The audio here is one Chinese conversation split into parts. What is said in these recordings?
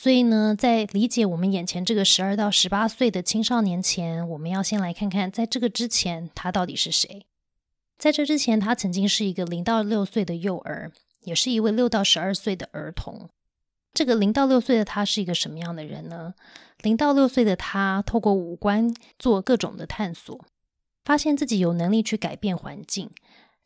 所以呢，在理解我们眼前这个十二到十八岁的青少年前，我们要先来看看，在这个之前他到底是谁。在这之前，他曾经是一个零到六岁的幼儿，也是一位六到十二岁的儿童。这个零到六岁的他是一个什么样的人呢？零到六岁的他，透过五官做各种的探索，发现自己有能力去改变环境。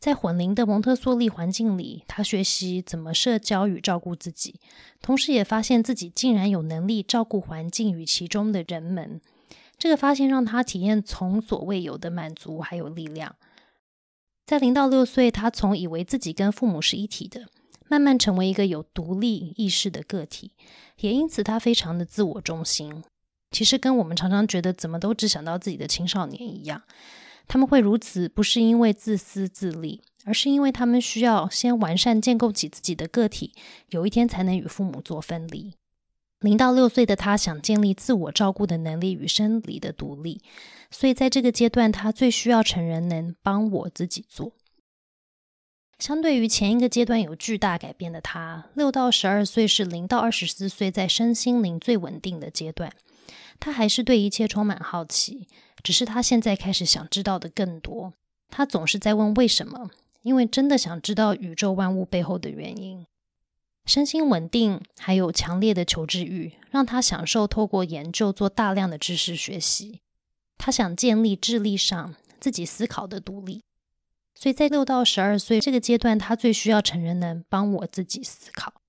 在混龄的蒙特梭利环境里，他学习怎么社交与照顾自己，同时也发现自己竟然有能力照顾环境与其中的人们。这个发现让他体验从所未有的满足还有力量。在零到六岁，他从以为自己跟父母是一体的，慢慢成为一个有独立意识的个体，也因此他非常的自我中心。其实跟我们常常觉得怎么都只想到自己的青少年一样。他们会如此，不是因为自私自利，而是因为他们需要先完善建构起自己的个体，有一天才能与父母做分离。零到六岁的他想建立自我照顾的能力与生理的独立，所以在这个阶段，他最需要成人能帮我自己做。相对于前一个阶段有巨大改变的他，六到十二岁是零到二十四岁在身心灵最稳定的阶段，他还是对一切充满好奇。只是他现在开始想知道的更多，他总是在问为什么，因为真的想知道宇宙万物背后的原因。身心稳定，还有强烈的求知欲，让他享受透过研究做大量的知识学习。他想建立智力上自己思考的独立，所以在六到十二岁这个阶段，他最需要成人能帮我自己思考。